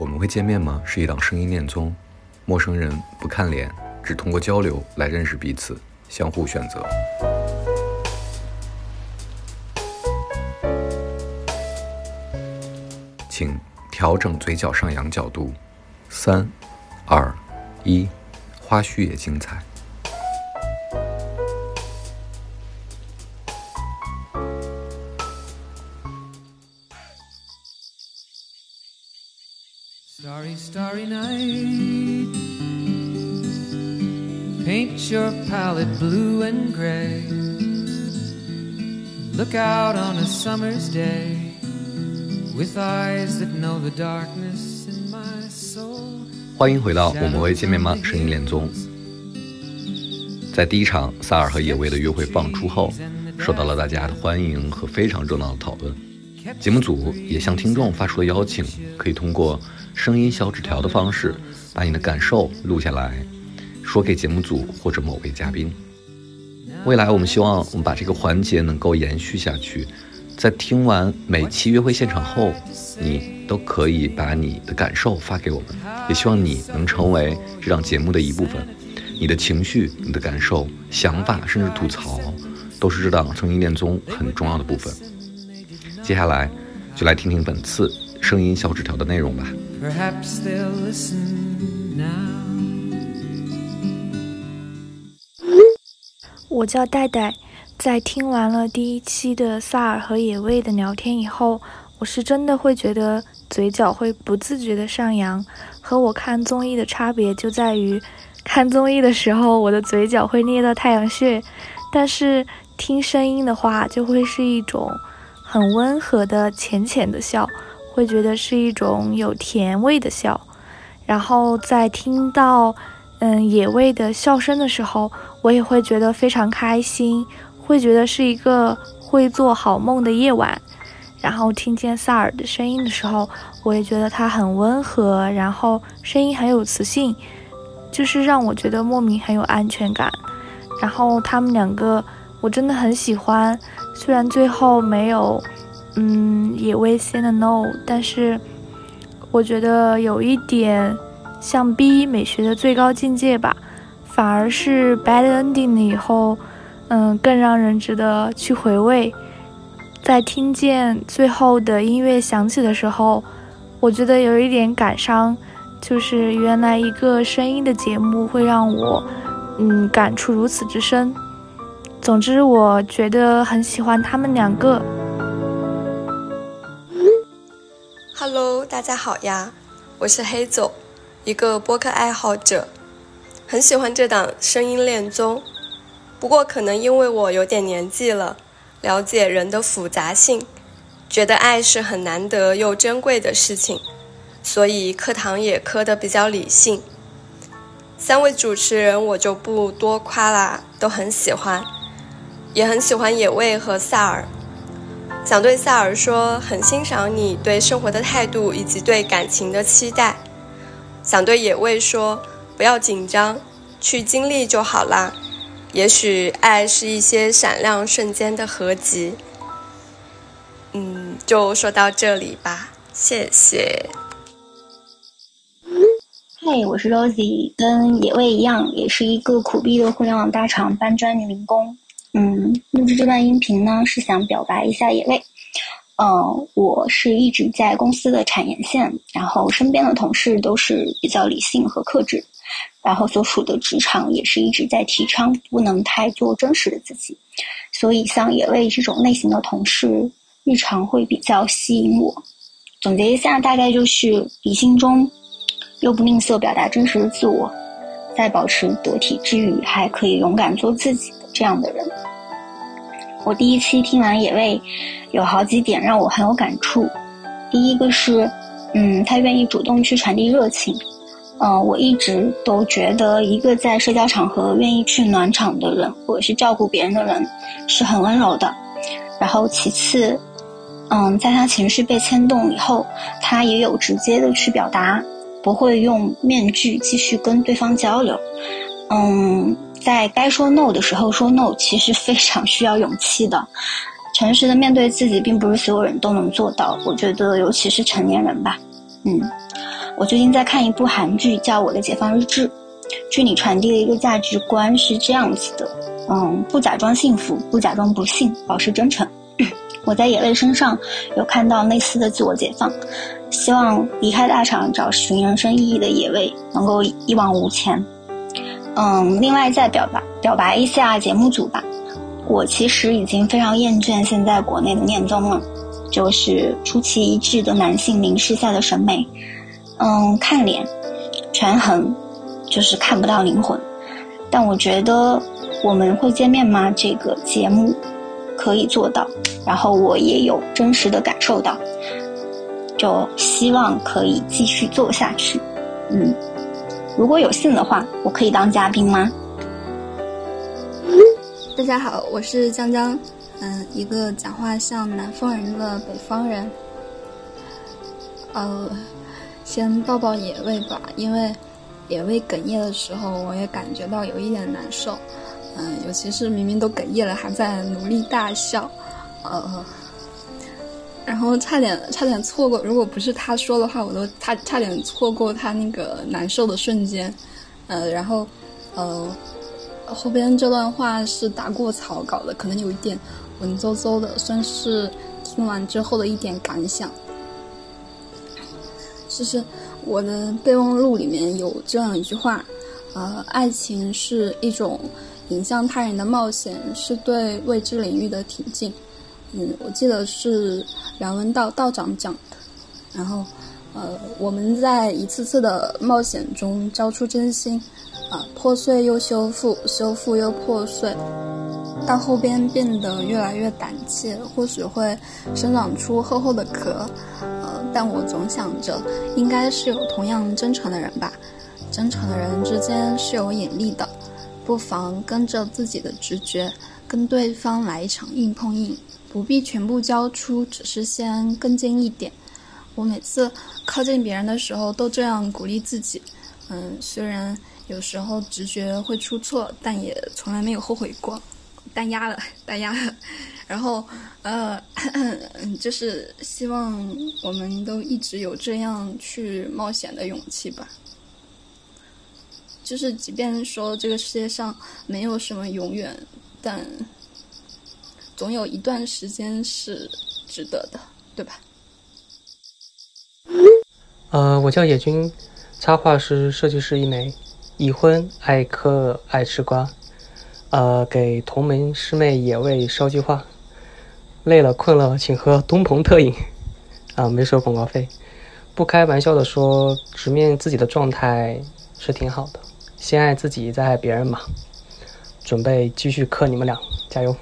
我们会见面吗？是一档声音恋综，陌生人不看脸，只通过交流来认识彼此，相互选择。请调整嘴角上扬角度。三、二、一，花絮也精彩。Paint your palette blue and gray. Look out on a summer's day with eyes that know the darkness in my soul. 欢迎回到我们会见面吗？声音恋综。在第一场萨尔和野味的约会放出后，受到了大家的欢迎和非常热闹的讨论。节目组也向听众发出了邀请，可以通过声音小纸条的方式，把你的感受录下来，说给节目组或者某位嘉宾。未来我们希望我们把这个环节能够延续下去，在听完每期约会现场后，你都可以把你的感受发给我们，也希望你能成为这档节目的一部分。你的情绪、你的感受、想法，甚至吐槽，都是这档声音恋综很重要的部分。接下来，就来听听本次声音小纸条的内容吧。Perhaps they'll listen now. 我叫戴戴，在听完了第一期的萨尔和野味的聊天以后，我是真的会觉得嘴角会不自觉的上扬。和我看综艺的差别就在于，看综艺的时候我的嘴角会捏到太阳穴，但是听声音的话就会是一种很温和的浅浅的笑，会觉得是一种有甜味的笑。然后在听到嗯野味的笑声的时候，我也会觉得非常开心，会觉得是一个会做好梦的夜晚。然后听见萨尔的声音的时候，我也觉得他很温和，然后声音很有磁性，就是让我觉得莫名很有安全感。然后他们两个我真的很喜欢，虽然最后没有嗯野味 say no，但是我觉得有一点像 B 美学的最高境界吧。反而是 bad ending 了以后，嗯，更让人值得去回味。在听见最后的音乐响起的时候，我觉得有一点感伤，就是原来一个声音的节目会让我，嗯，感触如此之深。总之，我觉得很喜欢他们两个。Hello，大家好呀，我是黑总，一个播客爱好者，很喜欢这档声音恋综。不过可能因为我有点年纪了，了解人的复杂性，觉得爱是很难得又珍贵的事情，所以课堂也磕得比较理性。三位主持人我就不多夸啦，都很喜欢，也很喜欢野味和萨尔。想对萨尔说，很欣赏你对生活的态度以及对感情的期待。想对野味说，不要紧张，去经历就好啦。也许爱是一些闪亮瞬间的合集。嗯，就说到这里吧，谢谢。嘿，我是 Rosie，跟野味一样，也是一个苦逼的互联网大厂搬砖女民工。嗯，录制这段音频呢，是想表达一下野味。嗯，我是一直在公司的产研线，然后身边的同事都是比较理性和克制，然后所处的职场也是一直在提倡不能太做真实的自己，所以像野味这种类型的同事，日常会比较吸引我。总结一下，大概就是理性中又不吝啬表达真实的自我，在保持得体之余，还可以勇敢做自己这样的人。我第一期听完野味，有好几点让我很有感触。第一个是，嗯，他愿意主动去传递热情。嗯、我一直都觉得一个在社交场合愿意去暖场的人，或者是照顾别人的人，是很温柔的。然后其次，嗯，在他情绪被牵动以后，他也有直接的去表达，不会用面具继续跟对方交流。嗯，在该说 no 的时候说 no，其实非常需要勇气的。诚实的面对自己，并不是所有人都能做到。我觉得，尤其是成年人吧。嗯，我最近在看一部韩剧，叫《我的解放日志》，剧里传递了一个价值观是这样子的：嗯，不假装幸福，不假装不幸，保持真诚。我在野味身上有看到类似的自我解放，希望离开大厂找寻人生意义的野味能够一往无前。嗯，另外再表白表白一下节目组吧，我其实已经非常厌倦现在国内的念综了，就是出奇一致的男性凝视下的审美。嗯，看脸，权衡，就是看不到灵魂。但我觉得我们会见面吗？这个节目可以做到。然后我也有真实的感受到，就希望可以继续做下去。嗯，如果有幸的话，我可以当嘉宾吗？大家好，我是江江，嗯，一个讲话像南方人的北方人。呃，先抱抱野味吧，因为野味哽咽的时候，我也感觉到有一点难受。嗯，尤其是明明都哽咽了，还在努力大笑。呃，然后差点差点错过，如果不是他说的话，我都差差点错过他那个难受的瞬间。呃，然后呃，后边这段话是打过草稿的，可能有一点文绉绉的，算是听完之后的一点感想。就是我的备忘录里面有这样一句话：呃，爱情是一种引向他人的冒险，是对未知领域的挺进。嗯，我记得是梁文道道长讲的。然后，呃，我们在一次次的冒险中交出真心，啊，破碎又修复，修复又破碎，到后边变得越来越胆怯，或许会生长出厚厚的壳。呃，但我总想着，应该是有同样真诚的人吧。真诚的人之间是有引力的，不妨跟着自己的直觉，跟对方来一场硬碰硬。不必全部交出，只是先更近一点。我每次靠近别人的时候都这样鼓励自己。嗯，虽然有时候直觉会出错，但也从来没有后悔过。单压了，单压了。然后，呃，就是希望我们都一直有这样去冒险的勇气吧。就是即便说这个世界上没有什么永远，但。总有一段时间是值得的，对吧？呃，我叫野君，插画师、设计师一枚，已婚，爱嗑爱吃瓜。呃，给同门师妹野味捎句话：累了困了，请喝东鹏特饮。啊，没收广告费。不开玩笑的说，直面自己的状态是挺好的。先爱自己，再爱别人嘛。准备继续克你们俩，加油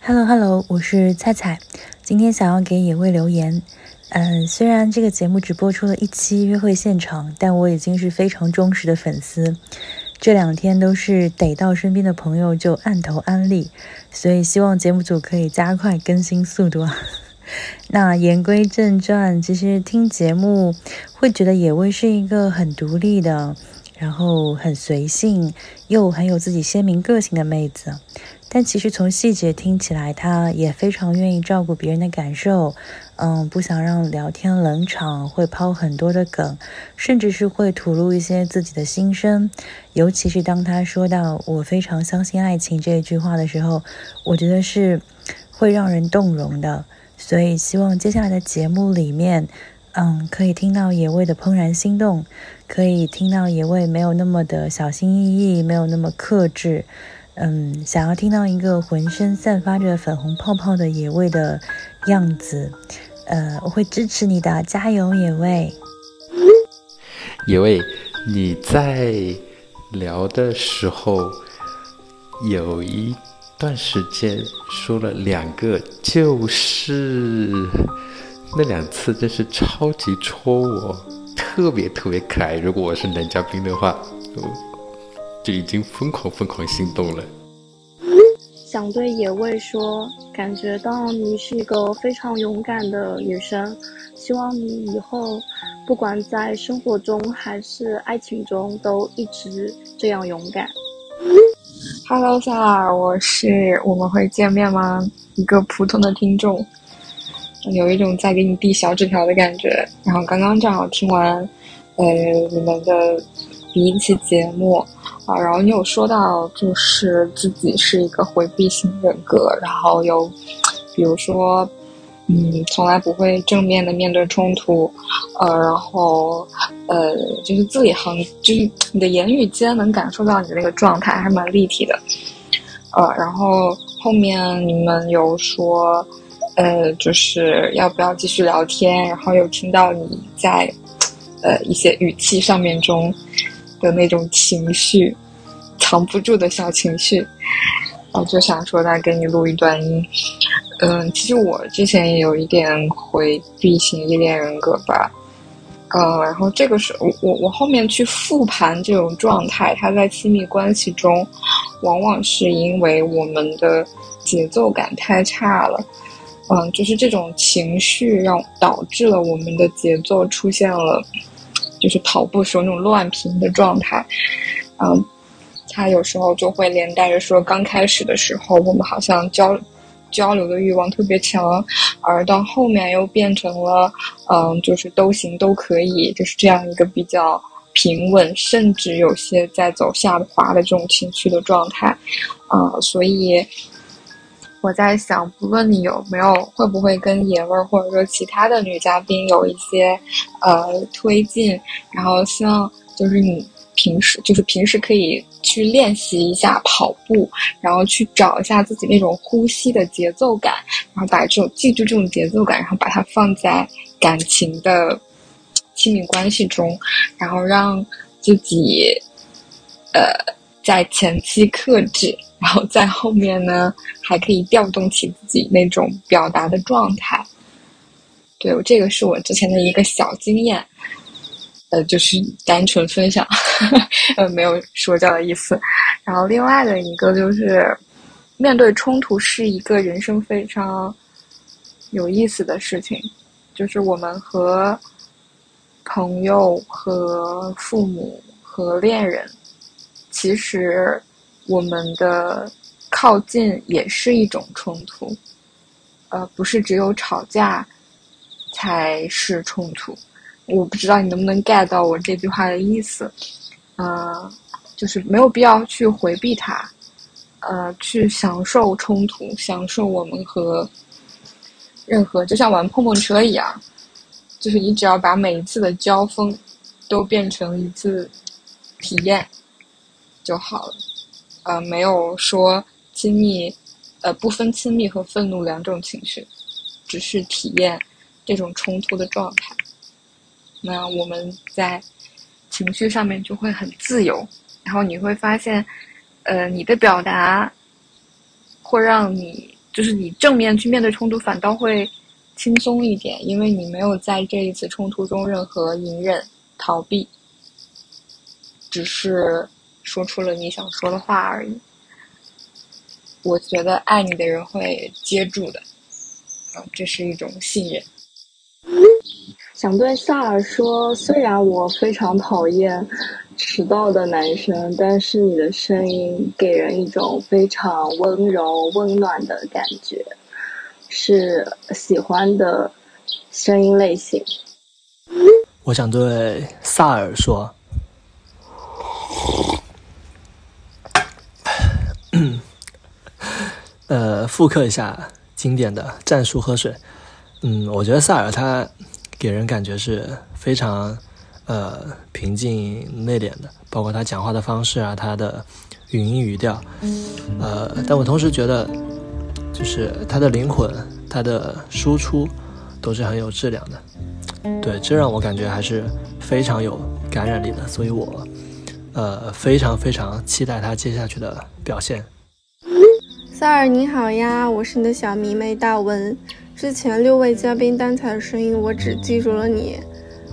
！Hello Hello，我是菜菜，今天想要给野味留言。嗯，虽然这个节目只播出了一期约会现场，但我已经是非常忠实的粉丝。这两天都是逮到身边的朋友就按头安利，所以希望节目组可以加快更新速度啊。那言归正传，其实听节目会觉得野味是一个很独立的，然后很随性又很有自己鲜明个性的妹子。但其实从细节听起来，她也非常愿意照顾别人的感受，嗯，不想让聊天冷场，会抛很多的梗，甚至是会吐露一些自己的心声。尤其是当她说到“我非常相信爱情”这一句话的时候，我觉得是会让人动容的。所以希望接下来的节目里面，嗯，可以听到野味的怦然心动，可以听到野味没有那么的小心翼翼，没有那么克制。嗯，想要听到一个浑身散发着粉红泡泡的野味的样子，呃，我会支持你的，加油，野味！野味，你在聊的时候有一段时间说了两个，就是那两次真是超级戳我，特别特别可爱。如果我是男嘉宾的话，就已经疯狂疯狂心动了。想对野味说，感觉到你是一个非常勇敢的女生，希望你以后不管在生活中还是爱情中都一直这样勇敢。Hello，萨尔，我是我们会见面吗？一个普通的听众。有一种在给你递小纸条的感觉。然后刚刚正好听完，呃，你们的第一期节目啊，然后你有说到就是自己是一个回避型人格，然后有比如说。嗯，从来不会正面的面对冲突，呃，然后，呃，就是字里行，就是你的言语间能感受到你的那个状态，还蛮立体的，呃，然后后面你们有说，呃，就是要不要继续聊天，然后又听到你在，呃，一些语气上面中的那种情绪，藏不住的小情绪，我就想说，再给你录一段音。嗯，其实我之前也有一点回避型依恋人格吧，嗯，然后这个是我我我后面去复盘这种状态，它在亲密关系中，往往是因为我们的节奏感太差了，嗯，就是这种情绪让导致了我们的节奏出现了，就是跑步时候那种乱频的状态，嗯，它有时候就会连带着说，刚开始的时候我们好像交。交流的欲望特别强，而到后面又变成了，嗯，就是都行都可以，就是这样一个比较平稳，甚至有些在走下滑的这种情绪的状态，啊，所以我在想，不论你有没有，会不会跟野味儿或者说其他的女嘉宾有一些呃推进，然后希望就是你。平时就是平时可以去练习一下跑步，然后去找一下自己那种呼吸的节奏感，然后把这种记住这种节奏感，然后把它放在感情的亲密关系中，然后让自己呃在前期克制，然后在后面呢还可以调动起自己那种表达的状态。对，这个是我之前的一个小经验。呃，就是单纯分享，呃，没有说教的意思。然后另外的一个就是，面对冲突是一个人生非常有意思的事情。就是我们和朋友、和父母、和恋人，其实我们的靠近也是一种冲突。呃，不是只有吵架才是冲突。我不知道你能不能 get 到我这句话的意思，呃，就是没有必要去回避它，呃，去享受冲突，享受我们和任何就像玩碰碰车一样，就是你只要把每一次的交锋都变成一次体验就好了，呃，没有说亲密，呃，不分亲密和愤怒两种情绪，只是体验这种冲突的状态。那我们在情绪上面就会很自由，然后你会发现，呃，你的表达会让你就是你正面去面对冲突，反倒会轻松一点，因为你没有在这一次冲突中任何隐忍、逃避，只是说出了你想说的话而已。我觉得爱你的人会接住的，啊，这是一种信任。想对萨尔说，虽然我非常讨厌迟到的男生，但是你的声音给人一种非常温柔、温暖的感觉，是喜欢的声音类型。我想对萨尔说，呃，复刻一下经典的战术喝水。嗯，我觉得萨尔他。给人感觉是非常，呃，平静内敛的，包括他讲话的方式啊，他的语音语调，呃，但我同时觉得，就是他的灵魂，他的输出都是很有质量的，对，这让我感觉还是非常有感染力的，所以我，呃，非常非常期待他接下去的表现。萨尔你好呀，我是你的小迷妹大文。之前六位嘉宾单彩的声音，我只记住了你，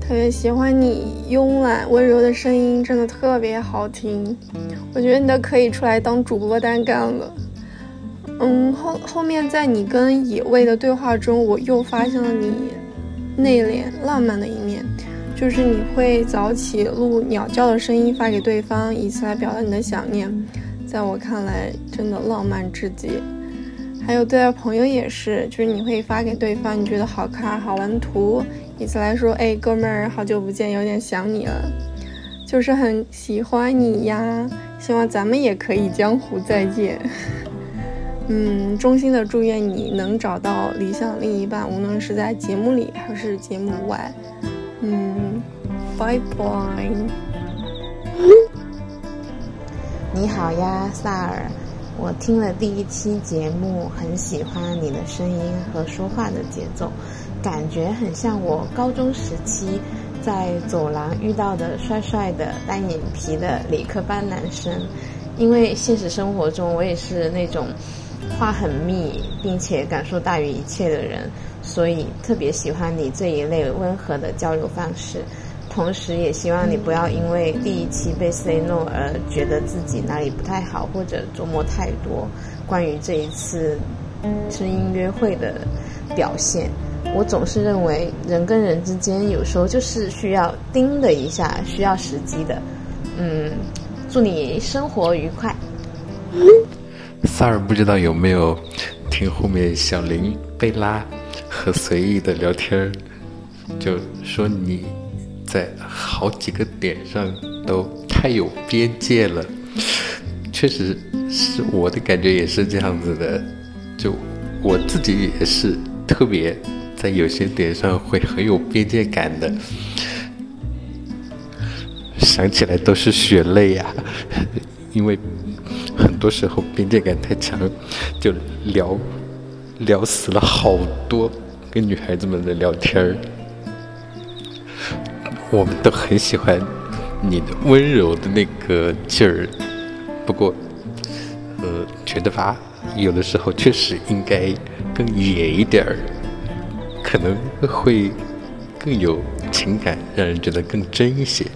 特别喜欢你慵懒温柔的声音，真的特别好听。我觉得你都可以出来当主播单干了。嗯，后后面在你跟野味的对话中，我又发现了你内敛浪漫的一面，就是你会早起录鸟叫的声音发给对方，以此来表达你的想念。在我看来，真的浪漫至极。还有对待朋友也是，就是你会发给对方你觉得好看好玩的图，以此来说，哎，哥们儿，好久不见，有点想你了，就是很喜欢你呀，希望咱们也可以江湖再见。嗯，衷心的祝愿你能找到理想另一半，无论是在节目里还是节目外。嗯，拜拜。你好呀，萨尔。我听了第一期节目，很喜欢你的声音和说话的节奏，感觉很像我高中时期在走廊遇到的帅帅的单眼皮的理科班男生。因为现实生活中我也是那种话很密，并且感受大于一切的人，所以特别喜欢你这一类温和的交流方式。同时，也希望你不要因为第一期被 say no 而觉得自己哪里不太好，或者琢磨太多关于这一次声音约会的表现。我总是认为，人跟人之间有时候就是需要叮的一下，需要时机的。嗯，祝你生活愉快。萨尔不知道有没有听后面小林、贝拉和随意的聊天就说你。在好几个点上都太有边界了，确实是我的感觉也是这样子的。就我自己也是特别在有些点上会很有边界感的，想起来都是血泪呀。因为很多时候边界感太强，就聊聊死了好多跟女孩子们的聊天儿。我们都很喜欢你的温柔的那个劲儿，不过，呃，觉得吧，有的时候确实应该更野一点儿，可能会更有情感，让人觉得更真一些。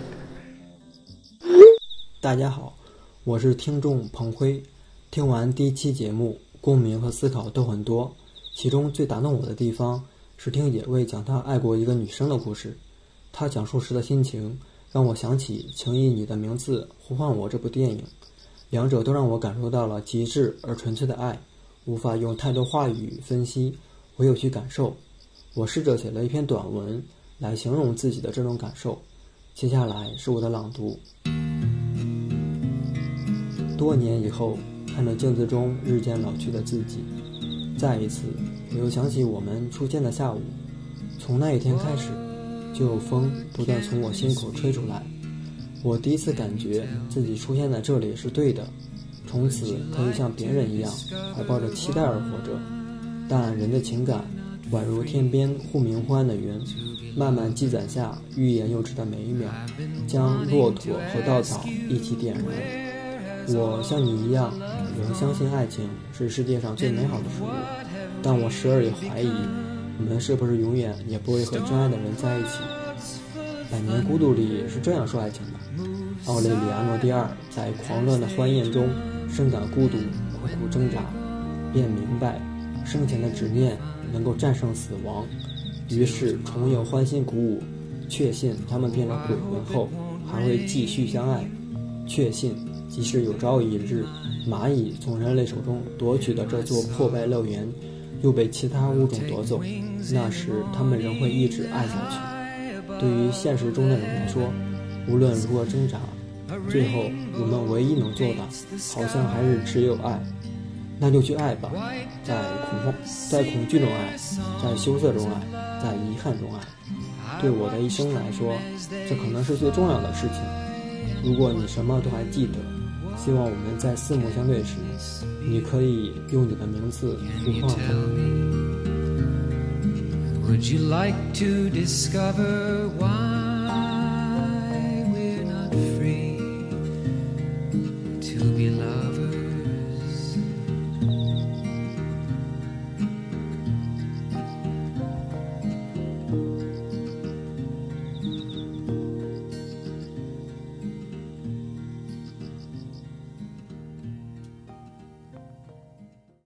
大家好，我是听众彭辉，听完第一期节目，共鸣和思考都很多，其中最打动我的地方是听野味讲他爱过一个女生的故事。他讲述时的心情，让我想起《情以你的名字呼唤我》这部电影，两者都让我感受到了极致而纯粹的爱，无法用太多话语分析，唯有去感受。我试着写了一篇短文来形容自己的这种感受，接下来是我的朗读。多年以后，看着镜子中日渐老去的自己，再一次，我又想起我们初见的下午，从那一天开始。就有风不断从我心口吹出来，我第一次感觉自己出现在这里是对的，从此可以像别人一样怀抱着期待而活着。但人的情感宛如天边忽明忽暗的云，慢慢积攒下欲言又止的每一秒，将骆驼和稻草一起点燃。我像你一样，仍相信爱情是世界上最美好的事物，但我时而也怀疑。我们是不是永远也不会和真爱的人在一起？《百年孤独》里是这样说爱情的：奥雷里亚诺第二在狂乱的欢宴中深感孤独，苦苦挣扎，便明白生前的执念能够战胜死亡，于是重又欢欣鼓舞，确信他们变成鬼魂后还会继续相爱，确信即使有朝一日蚂蚁从人类手中夺取的这座破败乐园。又被其他物种夺走，那时他们仍会一直爱下去。对于现实中的人来说，无论如何挣扎，最后我们唯一能做的，好像还是只有爱。那就去爱吧，在恐慌、在恐惧中爱，在羞涩中爱，在遗憾中爱。对我的一生来说，这可能是最重要的事情。如果你什么都还记得。希望我们在四目相对时你可以用你的名字呼唤我 would you like to discover why